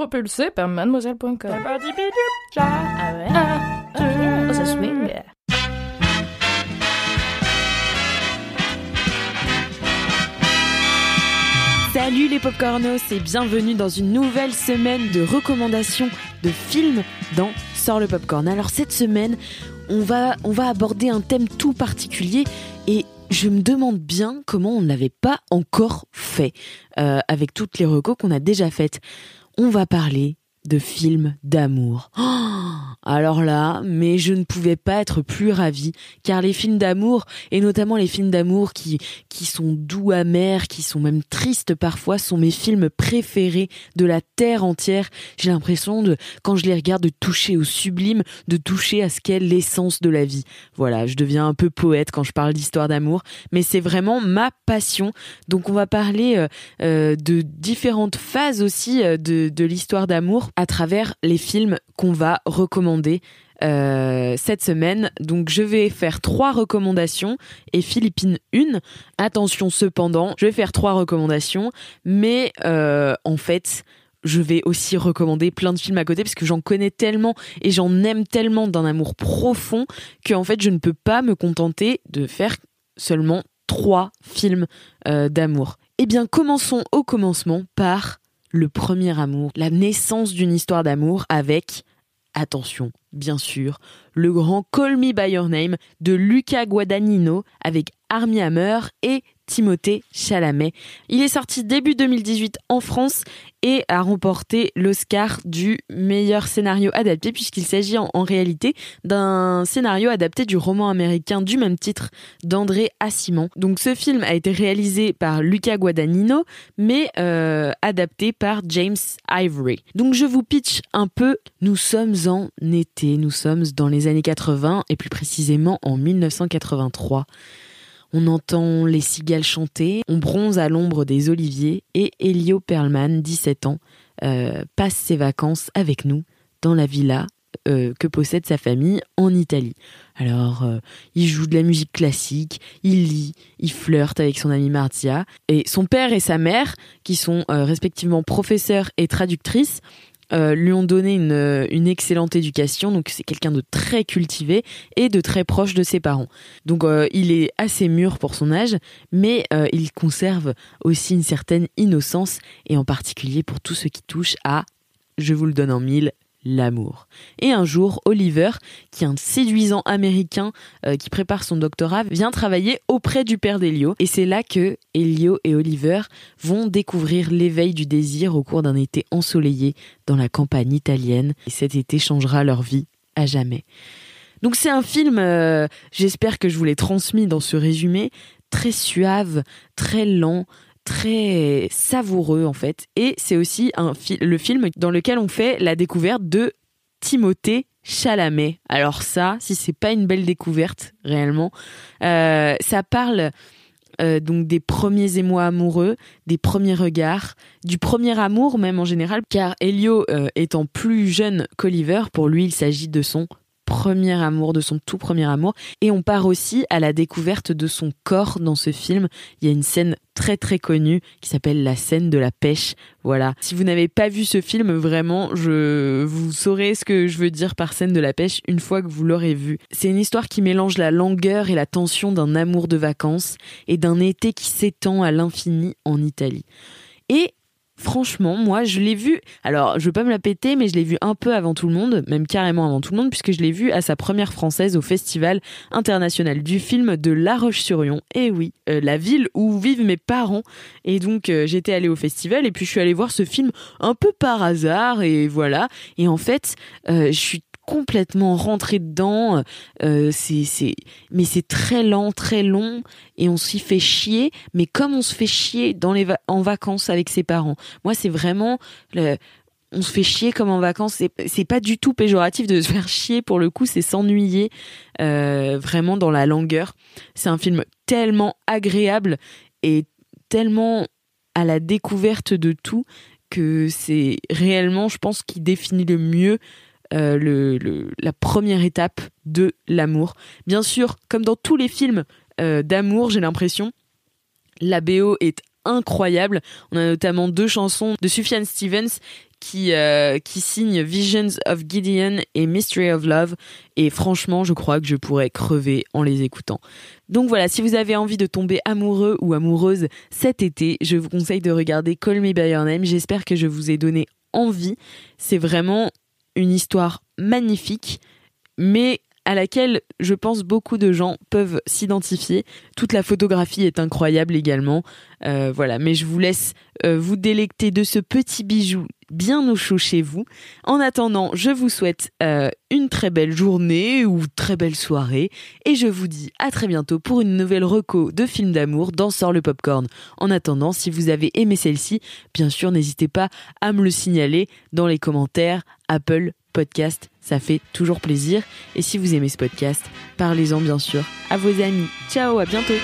Propulsé par mademoiselle.com. Ah ouais? Oh, ça swing. Salut les popcornos et bienvenue dans une nouvelle semaine de recommandations de films dans Sort le popcorn. Alors cette semaine, on va, on va aborder un thème tout particulier et je me demande bien comment on ne l'avait pas encore fait euh, avec toutes les recos qu'on a déjà faites. On va parler de films d'amour. Oh, alors là, mais je ne pouvais pas être plus ravie, car les films d'amour, et notamment les films d'amour qui, qui sont doux, amers, qui sont même tristes parfois, sont mes films préférés de la terre entière. J'ai l'impression de, quand je les regarde, de toucher au sublime, de toucher à ce qu'est l'essence de la vie. Voilà, je deviens un peu poète quand je parle d'histoire d'amour, mais c'est vraiment ma passion. Donc on va parler euh, euh, de différentes phases aussi euh, de, de l'histoire d'amour à travers les films qu'on va recommander euh, cette semaine. Donc je vais faire trois recommandations et Philippine une. Attention cependant, je vais faire trois recommandations, mais euh, en fait je vais aussi recommander plein de films à côté parce que j'en connais tellement et j'en aime tellement d'un amour profond que en fait je ne peux pas me contenter de faire seulement trois films euh, d'amour. Eh bien commençons au commencement par le premier amour, la naissance d'une histoire d'amour avec, attention, bien sûr, le grand Call Me By Your Name de Luca Guadagnino avec Armie Hammer et Timothée Chalamet. Il est sorti début 2018 en France et a remporté l'Oscar du meilleur scénario adapté puisqu'il s'agit en, réalité d'un scénario adapté du roman américain du même titre d'André Assimon. Donc ce film a été réalisé par Luca Guadagnino mais euh, adapté par James Ivory. Donc je vous pitch un peu, nous sommes en été, nous sommes dans les années 80 et plus précisément en 1983. On entend les cigales chanter, on bronze à l'ombre des oliviers et Elio Perlman, 17 ans, euh, passe ses vacances avec nous dans la villa euh, que possède sa famille en Italie. Alors, euh, il joue de la musique classique, il lit, il flirte avec son ami Marzia, et son père et sa mère, qui sont respectivement professeurs et traductrices, euh, lui ont donné une, euh, une excellente éducation, donc c'est quelqu'un de très cultivé et de très proche de ses parents. Donc euh, il est assez mûr pour son âge, mais il conserve aussi une certaine innocence, et en particulier pour tout ce qui touche à, je vous le donne en mille, l'amour. Et un jour, Oliver, qui est un séduisant américain euh, qui prépare son doctorat, vient travailler auprès du père d'Elio. Et c'est là que Elio et Oliver vont découvrir l'éveil du désir au cours d'un été ensoleillé dans la campagne italienne. Et cet été changera leur vie à jamais. Donc c'est un film, euh, j'espère que je vous l'ai transmis dans ce résumé, très suave, très lent, très savoureux en fait. Et c'est aussi un le film dans lequel on fait la découverte de Timothée Chalamet. Alors ça, si c'est pas une belle découverte réellement, euh, ça parle euh, donc des premiers émois amoureux, des premiers regards, du premier amour même en général, car Elio euh, étant plus jeune qu'Oliver, pour lui il s'agit de son premier amour, de son tout premier amour. Et on part aussi à la découverte de son corps dans ce film. Il y a une scène très très connue qui s'appelle la scène de la pêche. Voilà. Si vous n'avez pas vu ce film, vraiment, je vous saurez ce que je veux dire par scène de la pêche une fois que vous l'aurez vu. C'est une histoire qui mélange la langueur et la tension d'un amour de vacances et d'un été qui s'étend à l'infini en Italie. Et franchement, moi, je l'ai vu. Alors, je veux pas me la péter, mais je l'ai vu un peu avant tout le monde, même carrément avant tout le monde, puisque je l'ai vu à sa première française au Festival international du film de La Roche-sur-Yon. Et oui, euh, la ville où vivent mes parents. Et donc, euh, j'étais allée au festival et puis je suis allée voir ce film un peu par hasard et voilà. Et en fait, euh, je suis complètement rentré dedans. Euh, c'est, c'est, mais c'est très lent, très long, et on s'y fait chier. Mais comme on se fait chier dans les en vacances avec ses parents. Moi, c'est vraiment on se fait chier comme en vacances. C'est, c'est pas du tout péjoratif de se faire chier. Pour le coup, c'est s'ennuyer euh, vraiment dans la longueur. C'est un film tellement agréable et tellement à la découverte de tout que c'est réellement, je pense, qui définit le mieux euh, le, la première étape de l'amour. Bien sûr, comme dans tous les films euh, d'amour, j'ai l'impression, la BO est incroyable. On a notamment deux chansons de Sufjan Stevens qui, euh, qui signent Visions of Gideon et Mystery of Love. Et franchement, je crois que je pourrais crever en les écoutant. Donc voilà, si vous avez envie de tomber amoureux ou amoureuse cet été, je vous conseille de regarder Call Me By Your Name. J'espère que je vous ai donné envie. C'est vraiment une histoire magnifique, mais à laquelle je pense beaucoup de gens peuvent s'identifier. Toute la photographie est incroyable également. Euh, voilà, mais je vous laisse euh, vous délecter de ce petit bijou bien au chaud chez vous. En attendant, je vous souhaite euh, une très belle journée ou très belle soirée et je vous dis à très bientôt pour une nouvelle reco de film d'amour dans Sort le Popcorn. En attendant, si vous avez aimé celle-ci, bien sûr, n'hésitez pas à me le signaler dans les commentaires Apple Podcast, ça fait toujours plaisir. Et si vous aimez ce podcast, parlez-en bien sûr à vos amis. Ciao, à bientôt